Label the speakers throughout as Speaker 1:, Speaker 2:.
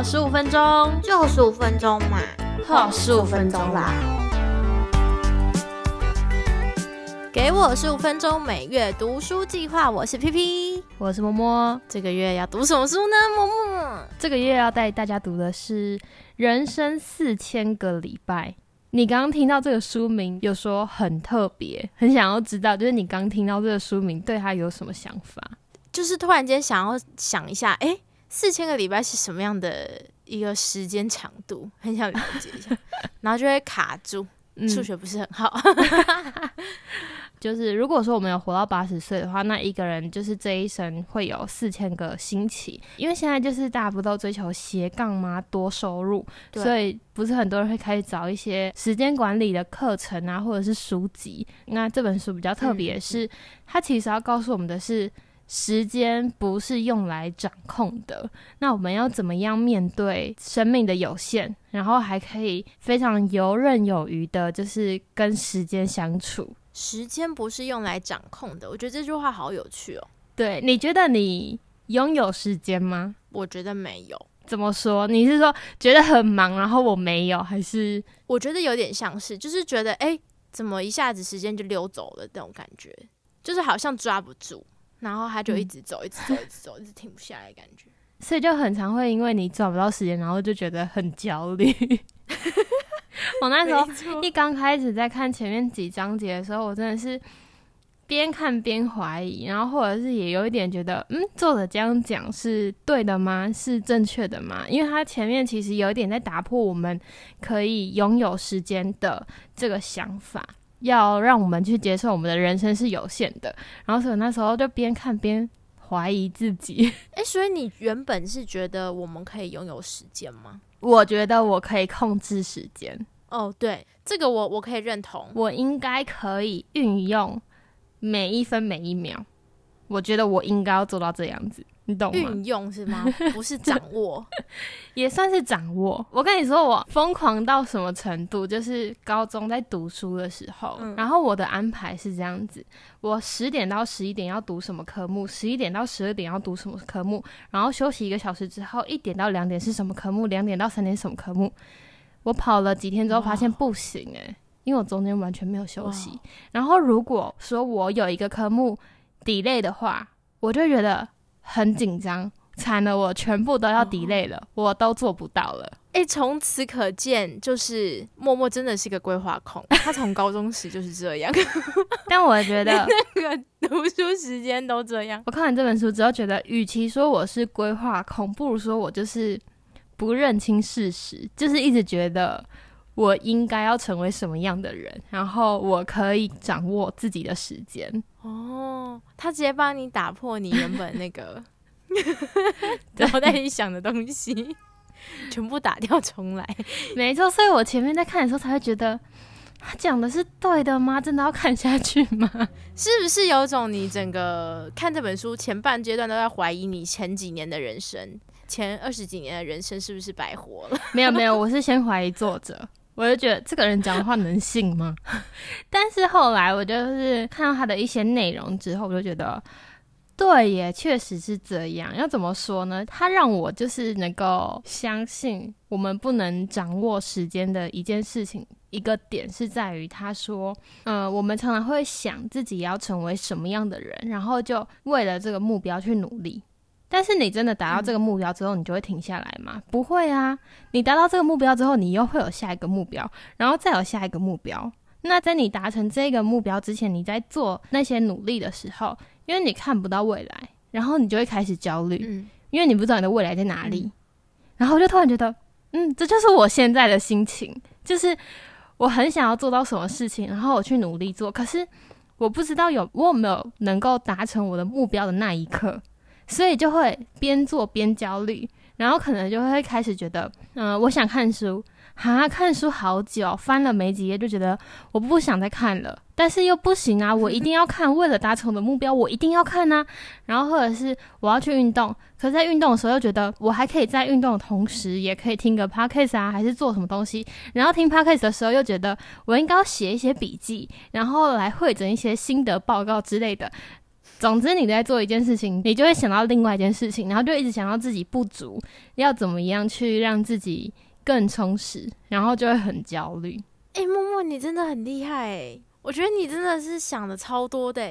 Speaker 1: 好十五分钟，
Speaker 2: 就十五分钟嘛，
Speaker 1: 好十五分钟啦。给我十五分钟每月读书计划，我是 P P，
Speaker 3: 我是摸摸。
Speaker 1: 这个月要读什么书呢？摸摸，
Speaker 3: 这个月要带大家读的是《人生四千个礼拜》。你刚刚听到这个书名，有说很特别，很想要知道，就是你刚听到这个书名，对他有什么想法？
Speaker 1: 就是突然间想要想一下，哎，四千个礼拜是什么样的一个时间长度？很想了解一下，然后就会卡住，数学不是很好。
Speaker 3: 就是如果说我们有活到八十岁的话，那一个人就是这一生会有四千个星期。因为现在就是大家不都追求斜杠吗？多收入，所以不是很多人会开始找一些时间管理的课程啊，或者是书籍。那这本书比较特别，是它其实要告诉我们的是，时间不是用来掌控的。那我们要怎么样面对生命的有限，然后还可以非常游刃有余的，就是跟时间相处。
Speaker 1: 时间不是用来掌控的，我觉得这句话好有趣哦。
Speaker 3: 对，你觉得你拥有时间吗？
Speaker 1: 我觉得没有。
Speaker 3: 怎么说？你是说觉得很忙，然后我没有，还是
Speaker 1: 我觉得有点像是，就是觉得哎，怎么一下子时间就溜走了那种感觉，就是好像抓不住，然后他就一直走，一直走，一直走，一直停不下来感觉。
Speaker 3: 所以就很常会因为你找不到时间，然后就觉得很焦虑。我那时候一刚开始在看前面几章节的时候，我真的是边看边怀疑，然后或者是也有一点觉得，嗯，作者这样讲是对的吗？是正确的吗？因为他前面其实有一点在打破我们可以拥有时间的这个想法，要让我们去接受我们的人生是有限的。然后所以那时候就边看边怀疑自己。
Speaker 1: 哎，所以你原本是觉得我们可以拥有时间吗？
Speaker 3: 我觉得我可以控制时间
Speaker 1: 哦，对，这个我我可以认同，
Speaker 3: 我应该可以运用每一分每一秒，我觉得我应该要做到这样子。你懂吗？
Speaker 1: 运用是吗？不是掌握，
Speaker 3: 也算是掌握。我跟你说，我疯狂到什么程度？就是高中在读书的时候，然后我的安排是这样子：我十点到十一点要读什么科目，十一点到十二点要读什么科目，然后休息一个小时之后，一点到两点是什么科目，两点到三点什么科目。我跑了几天之后，发现不行诶，因为我中间完全没有休息。然后如果说我有一个科目 delay 的话，我就觉得。很紧张，惨了！我全部都要 delay 了，我都做不到了。
Speaker 1: 哎，从此可见，就是默默真的是个规划控。他从高中时就是这样，
Speaker 3: 但我觉得
Speaker 1: 那个读书时间都这样。
Speaker 3: 我看完这本书之后，觉得与其说我是规划控，不如说我就是不认清事实，就是一直觉得我应该要成为什么样的人，然后我可以掌握自己的时间。
Speaker 1: 哦，他直接帮你打破你原本那个 脑袋里想的东西，全部打掉重来。
Speaker 3: 没错，所以我前面在看的时候才会觉得，他讲的是对的吗？真的要看下去吗？
Speaker 1: 是不是有种你整个看这本书前半阶段都在怀疑你前几年的人生，前二十几年的人生是不是白活了？
Speaker 3: 没有没有，我是先怀疑作者。我就觉得这个人讲的话能信吗？但是后来我就是看到他的一些内容之后，我就觉得对耶，确实是这样。要怎么说呢？他让我就是能够相信我们不能掌握时间的一件事情，一个点是在于他说，嗯，我们常常会想自己要成为什么样的人，然后就为了这个目标去努力。但是你真的达到这个目标之后，你就会停下来吗？不会啊！你达到这个目标之后，你又会有下一个目标，然后再有下一个目标。那在你达成这个目标之前，你在做那些努力的时候，因为你看不到未来，然后你就会开始焦虑，嗯，因为你不知道你的未来在哪里。然后我就突然觉得，嗯，这就是我现在的心情，就是我很想要做到什么事情，然后我去努力做，可是我不知道有我有没有能够达成我的目标的那一刻。所以就会边做边焦虑，然后可能就会开始觉得，嗯，我想看书，哈，看书好久，翻了没几页就觉得我不想再看了。但是又不行啊，我一定要看，为了达成我的目标，我一定要看啊。然后或者是我要去运动，可是在运动的时候又觉得我还可以在运动的同时，也可以听个 podcast 啊，还是做什么东西。然后听 podcast 的时候又觉得我应该要写一些笔记，然后来汇整一些心得报告之类的。总之，你在做一件事情，你就会想到另外一件事情，然后就一直想到自己不足，要怎么样去让自己更充实，然后就会很焦虑。
Speaker 1: 哎，默默，你真的很厉害哎！我觉得你真的是想的超多的。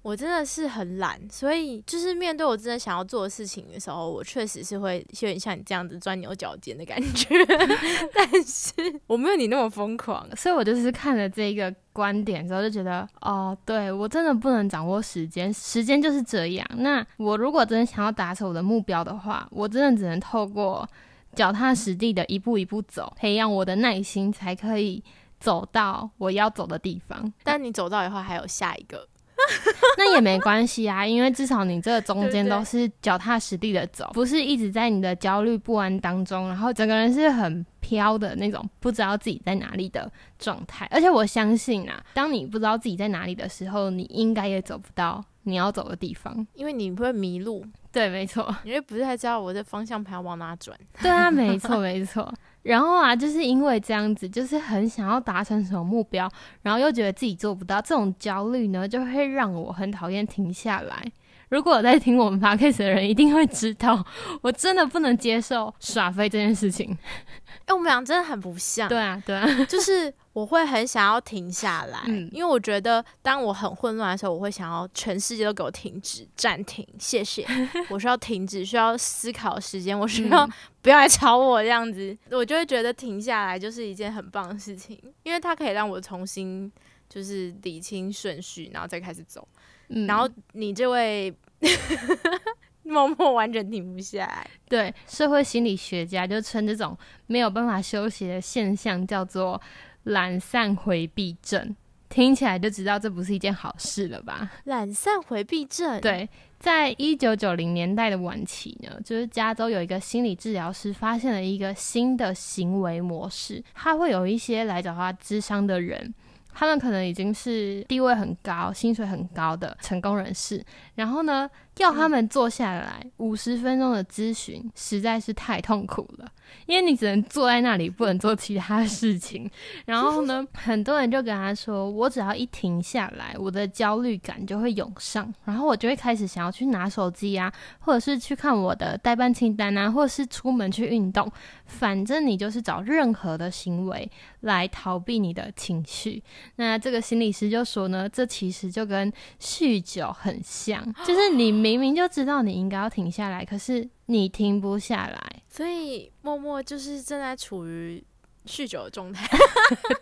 Speaker 1: 我真的是很懒，所以就是面对我真的想要做的事情的时候，我确实是会有点像你这样子钻牛角尖的感觉。但是我没有你那么疯狂，
Speaker 3: 所以我就是看了这个观点之后就觉得，哦，对我真的不能掌握时间，时间就是这样。那我如果真的想要达成我的目标的话，我真的只能透过脚踏实地的一步一步走，培养我的耐心，才可以走到我要走的地方。
Speaker 1: 但你走到以后，还有下一个。
Speaker 3: 那也没关系啊，因为至少你这个中间都是脚踏实地的走，不是一直在你的焦虑不安当中，然后整个人是很飘的那种，不知道自己在哪里的状态。而且我相信啊，当你不知道自己在哪里的时候，你应该也走不到你要走的地方，
Speaker 1: 因为你会迷路。
Speaker 3: 对，没错，
Speaker 1: 因为不太知道我的方向盘要往哪转。
Speaker 3: 对啊，没错，没错。然后啊，就是因为这样子，就是很想要达成什么目标，然后又觉得自己做不到，这种焦虑呢，就会让我很讨厌停下来。如果有在听我们 podcast 的人，一定会知道，我真的不能接受耍飞这件事情。
Speaker 1: 哎，我们俩真的很不像。
Speaker 3: 对啊，对啊，
Speaker 1: 就是我会很想要停下来，因为我觉得当我很混乱的时候，我会想要全世界都给我停止、暂停，谢谢。我需要停止，需要思考时间，我需要不要来吵我这样子，我就会觉得停下来就是一件很棒的事情，因为它可以让我重新就是理清顺序，然后再开始走。然后你这位 默默完全停不下来。
Speaker 3: 对，社会心理学家就称这种没有办法休息的现象叫做懒散回避症。听起来就知道这不是一件好事了吧？
Speaker 1: 懒散回避症。
Speaker 3: 对，在一九九零年代的晚期呢，就是加州有一个心理治疗师发现了一个新的行为模式，他会有一些来找他咨商的人。他们可能已经是地位很高、薪水很高的成功人士，然后呢，要他们坐下来五十分钟的咨询，实在是太痛苦了。因为你只能坐在那里，不能做其他事情。然后呢，很多人就跟他说：“我只要一停下来，我的焦虑感就会涌上，然后我就会开始想要去拿手机啊，或者是去看我的代办清单啊，或者是出门去运动。反正你就是找任何的行为来逃避你的情绪。”那这个心理师就说呢：“这其实就跟酗酒很像，就是你明明就知道你应该要停下来，可是。”你停不下来，
Speaker 1: 所以默默就是正在处于酗酒的状态。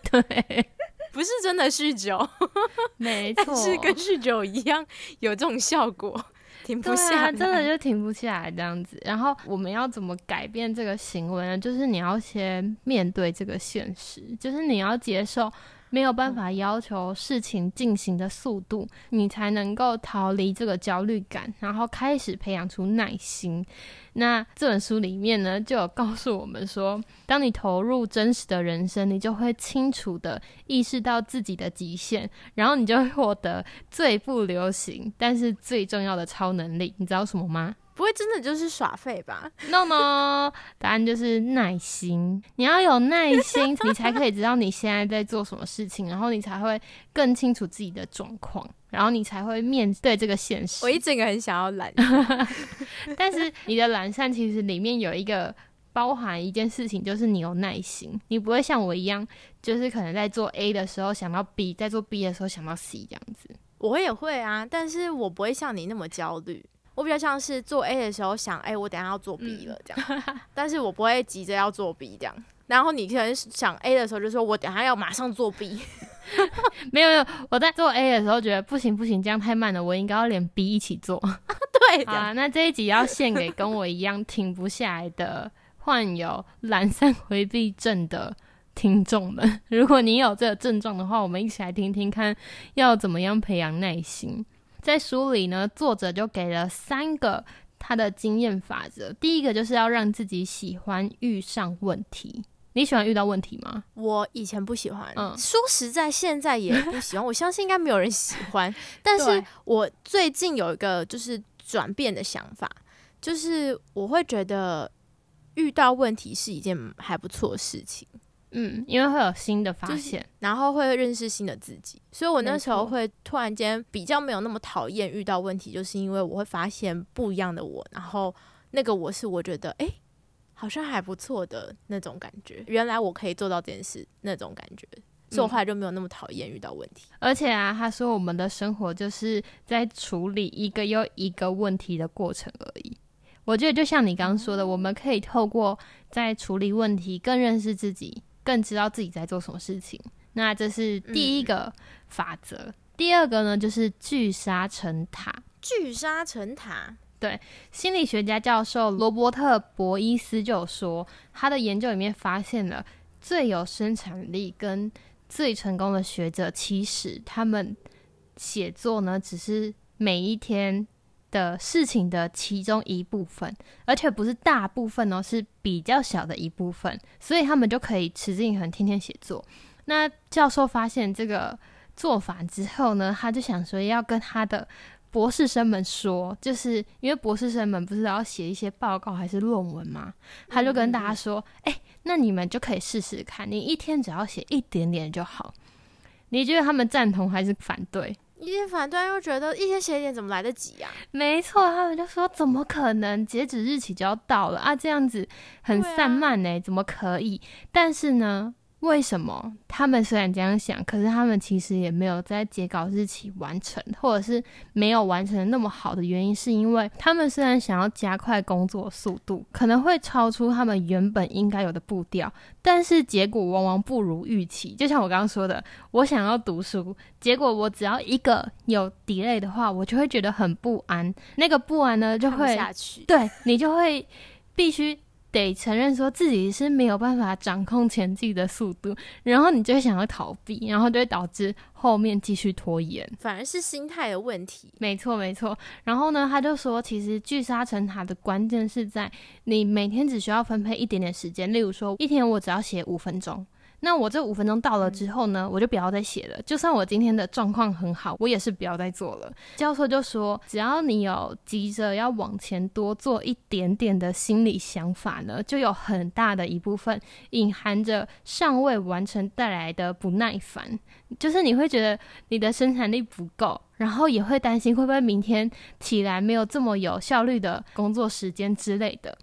Speaker 3: 对，
Speaker 1: 不是真的酗酒，
Speaker 3: 没错，
Speaker 1: 是跟酗酒一样有这种效果，停不下来，
Speaker 3: 真的就停不下来这样子。然后我们要怎么改变这个行为呢？就是你要先面对这个现实，就是你要接受。没有办法要求事情进行的速度，你才能够逃离这个焦虑感，然后开始培养出耐心。那这本书里面呢，就有告诉我们说，当你投入真实的人生，你就会清楚的意识到自己的极限，然后你就会获得最不流行但是最重要的超能力。你知道什么吗？
Speaker 1: 不会真的就是耍废吧
Speaker 3: ？No No，答案就是耐心。你要有耐心，你才可以知道你现在在做什么事情，然后你才会更清楚自己的状况，然后你才会面对这个现实。
Speaker 1: 我一整个很想要懒，
Speaker 3: 但是你的懒散其实里面有一个包含一件事情，就是你有耐心，你不会像我一样，就是可能在做 A 的时候想到 B，在做 B 的时候想到 C 这样子。
Speaker 1: 我也会啊，但是我不会像你那么焦虑。我比较像是做 A 的时候想，哎，我等下要做 B 了这样，但是我不会急着要做 B 这样。然后你可能想 A 的时候，就说我等下要马上做 B。
Speaker 3: 没有没有，我在做 A 的时候觉得不行不行，这样太慢了，我应该要连 B 一起做。
Speaker 1: 对
Speaker 3: 啊，那这一集要献给跟我一样停不下来的患有懒散回避症的听众们。如果你有这个症状的话，我们一起来听听看，要怎么样培养耐心。在书里呢，作者就给了三个他的经验法则。第一个就是要让自己喜欢遇上问题。你喜欢遇到问题吗？
Speaker 1: 我以前不喜欢，嗯，说实在，现在也不喜欢。我相信应该没有人喜欢。但是我最近有一个就是转变的想法，就是我会觉得遇到问题是一件还不错的事情。
Speaker 3: 嗯，因为会有新的发现，
Speaker 1: 然后会认识新的自己，所以我那时候会突然间比较没有那么讨厌遇到问题，就是因为我会发现不一样的我，然后那个我是我觉得哎，好像还不错的那种感觉，原来我可以做到这件事那种感觉，所以我后来就没有那么讨厌遇到问题。
Speaker 3: 而且啊，他说我们的生活就是在处理一个又一个问题的过程而已。我觉得就像你刚刚说的，我们可以透过在处理问题，更认识自己，更知道自己在做什么事情。那这是第一个法则。第二个呢，就是聚沙成塔。
Speaker 1: 聚沙成塔。
Speaker 3: 对，心理学家教授罗伯特·博伊斯就有说，他的研究里面发现了最有生产力跟最成功的学者，其实他们写作呢，只是每一天。的事情的其中一部分，而且不是大部分哦，是比较小的一部分，所以他们就可以持之以恒，天天写作。那教授发现这个做法之后呢，他就想说要跟他的博士生们说，就是因为博士生们不是要写一些报告还是论文吗？他就跟大家说：“哎，那你们就可以试试看，你一天只要写一点点就好。”你觉得他们赞同还是反对？
Speaker 1: 一些反对，又觉得一天写一点怎么来得及呀？
Speaker 3: 没错，他们就说怎么可能？截止日期就要到了啊，这样子很散漫呢，怎么可以？但是呢？为什么他们虽然这样想，可是他们其实也没有在截稿日期完成，或者是没有完成的那么好的原因，是因为他们虽然想要加快工作速度，可能会超出他们原本应该有的步调，但是结果往往不如预期。就像我刚刚说的，我想要读书，结果我只要一个有 delay 的话，我就会觉得很不安。那个不安呢，就会对你就会必须。得承认说自己是没有办法掌控前进的速度，然后你就会想要逃避，然后就会导致后面继续拖延，
Speaker 1: 反而是心态的问题。
Speaker 3: 没错，没错。然后呢，他就说，其实聚沙成塔的关键是在你每天只需要分配一点点时间，例如说一天我只要写五分钟。那我这五分钟到了之后呢，我就不要再写了。就算我今天的状况很好，我也是不要再做了。教授就说，只要你有急着要往前多做一点点的心理想法呢，就有很大的一部分隐含着尚未完成带来的不耐烦，就是你会觉得你的生产力不够，然后也会担心会不会明天起来没有这么有效率的工作时间之类的。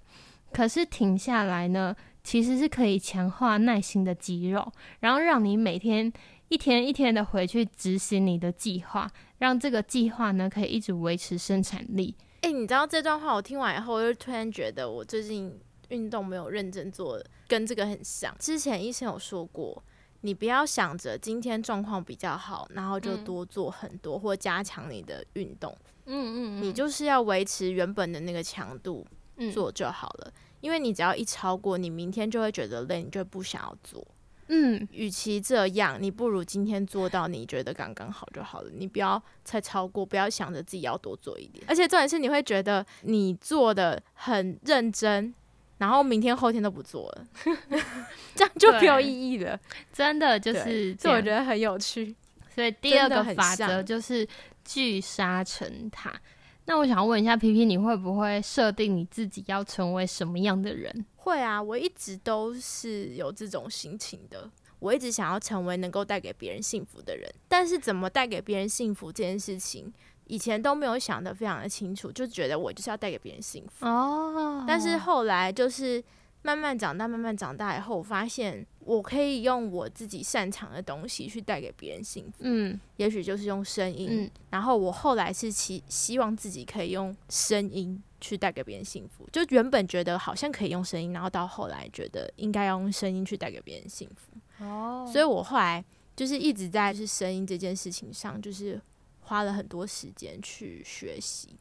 Speaker 3: 可是停下来呢？其实是可以强化耐心的肌肉，然后让你每天一天一天的回去执行你的计划，让这个计划呢可以一直维持生产力。
Speaker 1: 哎，你知道这段话我听完以后，我就突然觉得我最近运动没有认真做，跟这个很像。之前医生有说过，你不要想着今天状况比较好，然后就多做很多或加强你的运动。嗯嗯，你就是要维持原本的那个强度做就好了。因为你只要一超过，你明天就会觉得累，你就不想要做。嗯，与其这样，你不如今天做到你觉得刚刚好就好了。你不要再超过，不要想着自己要多做一点。而且重点是，你会觉得你做的很认真，然后明天后天都不做了，这样就没有意义了。
Speaker 3: 真的就是，
Speaker 1: 这我觉得很有趣。
Speaker 3: 所以第二个法则就是聚沙成塔。那我想问一下皮皮，你会不会设定你自己要成为什么样的人？
Speaker 1: 会啊，我一直都是有这种心情的。我一直想要成为能够带给别人幸福的人，但是怎么带给别人幸福这件事情，以前都没有想得非常的清楚，就觉得我就是要带给别人幸福哦。但是后来就是。慢慢长大，慢慢长大以后，我发现我可以用我自己擅长的东西去带给别人幸福。嗯，也许就是用声音。嗯，然后我后来是希希望自己可以用声音去带给别人幸福。就原本觉得好像可以用声音，然后到后来觉得应该要用声音去带给别人幸福。哦，所以我后来就是一直在是声音这件事情上，就是花了很多时间去学习。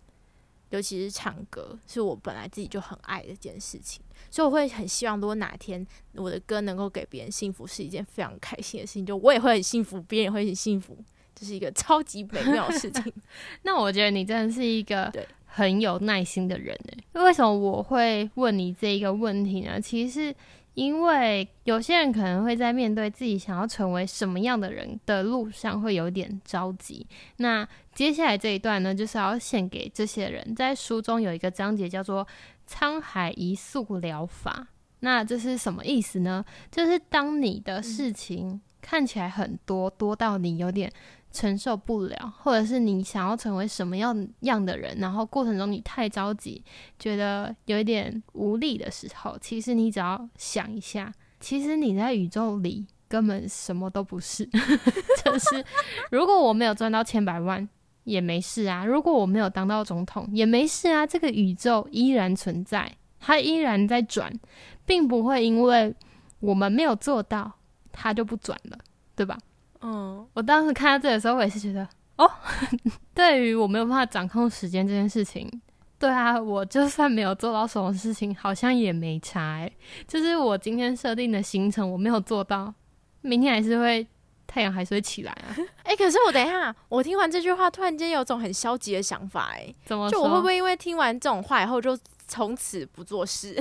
Speaker 1: 尤其是唱歌，是我本来自己就很爱的一件事情，所以我会很希望，如果哪天我的歌能够给别人幸福，是一件非常开心的事情。就我也会很幸福，别人也会很幸福，这是一个超级美妙的事情。
Speaker 3: 那我觉得你真的是一个 很有耐心的人诶。为什么我会问你这一个问题呢？其实。因为有些人可能会在面对自己想要成为什么样的人的路上会有点着急。那接下来这一段呢，就是要献给这些人。在书中有一个章节叫做“沧海一粟疗法”，那这是什么意思呢？就是当你的事情看起来很多，多到你有点承受不了，或者是你想要成为什么样样的人，然后过程中你太着急，觉得有一点无力的时候，其实你只要想一下，其实你在宇宙里根本什么都不是。就是如果我没有赚到千百万也没事啊，如果我没有当到总统也没事啊，这个宇宙依然存在，它依然在转。并不会因为我们没有做到，它就不转了，对吧？嗯，我当时看到这的时候，我也是觉得，哦，对于我没有办法掌控时间这件事情，对啊，我就算没有做到什么事情，好像也没差。哎，就是我今天设定的行程我没有做到，明天还是会太阳还是会起来啊。
Speaker 1: 哎，可是我等一下，我听完这句话，突然间有种很消极的想法，哎，
Speaker 3: 怎么？
Speaker 1: 就我会不会因为听完这种话以后，就从此不做事？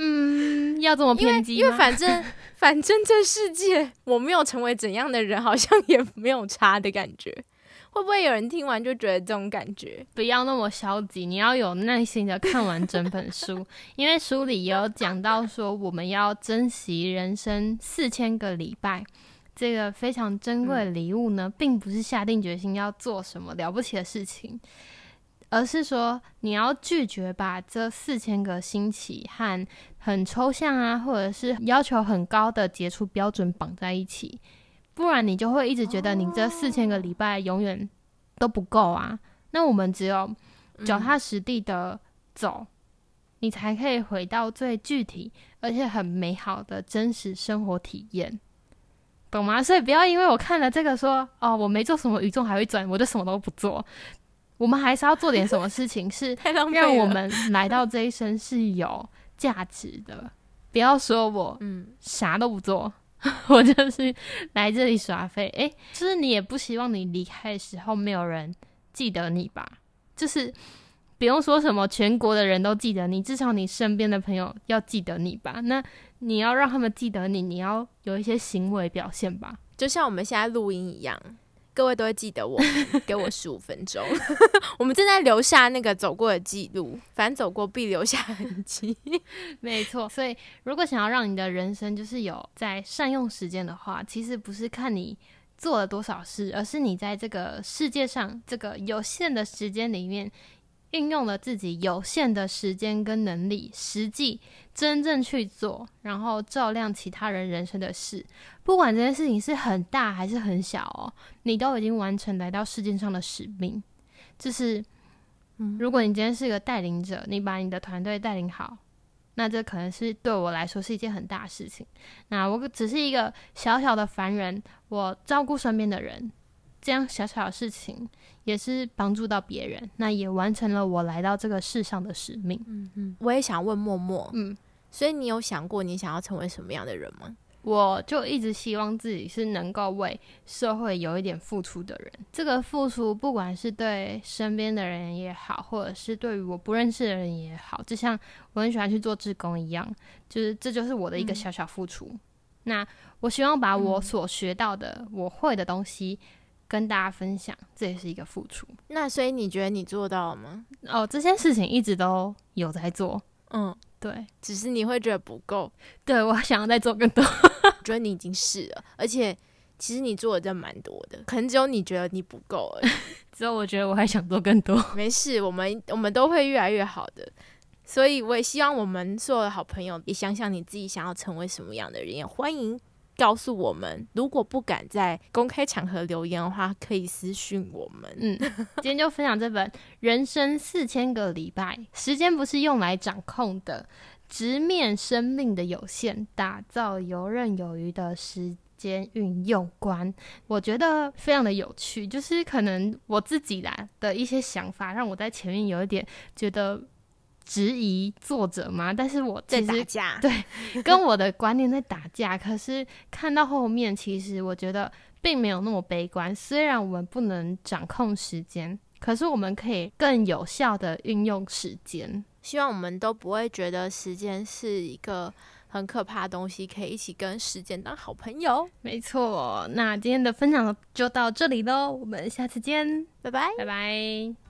Speaker 3: 嗯，要这么偏激
Speaker 1: 因为反正 反正这世界我没有成为怎样的人，好像也没有差的感觉。会不会有人听完就觉得这种感觉？
Speaker 3: 不要那么消极，你要有耐心的看完整本书，因为书里有讲到说，我们要珍惜人生四千个礼拜这个非常珍贵的礼物呢，并不是下定决心要做什么了不起的事情。而是说，你要拒绝把这四千个星期和很抽象啊，或者是要求很高的杰出标准绑在一起，不然你就会一直觉得你这四千个礼拜永远都不够啊。那我们只有脚踏实地的走，你才可以回到最具体而且很美好的真实生活体验，懂吗？所以不要因为我看了这个说，哦，我没做什么，宇宙还会转，我就什么都不做。我们还是要做点什么事情，是 让我们来到这一生是有价值的。不要说我嗯啥都不做，我就是来这里耍废。诶，就是你也不希望你离开的时候没有人记得你吧？就是不用说什么全国的人都记得你，至少你身边的朋友要记得你吧？那你要让他们记得你，你要有一些行为表现吧？
Speaker 1: 就像我们现在录音一样。各位都会记得我，给我十五分钟。我们正在留下那个走过的记录，反走过必留下痕迹。
Speaker 3: 没错，所以如果想要让你的人生就是有在善用时间的话，其实不是看你做了多少事，而是你在这个世界上这个有限的时间里面。运用了自己有限的时间跟能力，实际真正去做，然后照亮其他人人生的事，不管这件事情是很大还是很小哦，你都已经完成来到世界上的使命。就是，如果你今天是个带领者，你把你的团队带领好，那这可能是对我来说是一件很大的事情。那我只是一个小小的凡人，我照顾身边的人。这样小小的事情也是帮助到别人，那也完成了我来到这个世上的使命。
Speaker 1: 嗯嗯，我也想问默默，嗯，所以你有想过你想要成为什么样的人吗？
Speaker 3: 我就一直希望自己是能够为社会有一点付出的人。这个付出，不管是对身边的人也好，或者是对于我不认识的人也好，就像我很喜欢去做志工一样，就是这就是我的一个小小付出。那我希望把我所学到的、我会的东西。跟大家分享，这也是一个付出。
Speaker 1: 那所以你觉得你做到了吗？
Speaker 3: 哦，这件事情一直都有在做。嗯，对，
Speaker 1: 只是你会觉得不够。
Speaker 3: 对我想要再做更多。
Speaker 1: 我觉得你已经是了，而且其实你做的真蛮多的，可能只有你觉得你不够而已。
Speaker 3: 只有我觉得我还想做更多。
Speaker 1: 没事，我们我们都会越来越好的。所以我也希望我们所有的好朋友也想想你自己想要成为什么样的人，也欢迎。告诉我们，如果不敢在公开场合留言的话，可以私讯我们。
Speaker 3: 嗯，今天就分享这本《人生四千个礼拜》，时间不是用来掌控的，直面生命的有限，打造游刃有余的时间运用观。我觉得非常的有趣，就是可能我自己来的一些想法，让我在前面有一点觉得。质疑作者吗？但是我
Speaker 1: 在打架，
Speaker 3: 对，跟我的观念在打架。可是看到后面，其实我觉得并没有那么悲观。虽然我们不能掌控时间，可是我们可以更有效的运用时间。
Speaker 1: 希望我们都不会觉得时间是一个很可怕的东西，可以一起跟时间当好朋友。
Speaker 3: 没错，那今天的分享就到这里喽，我们下次见，
Speaker 1: 拜拜，
Speaker 3: 拜拜。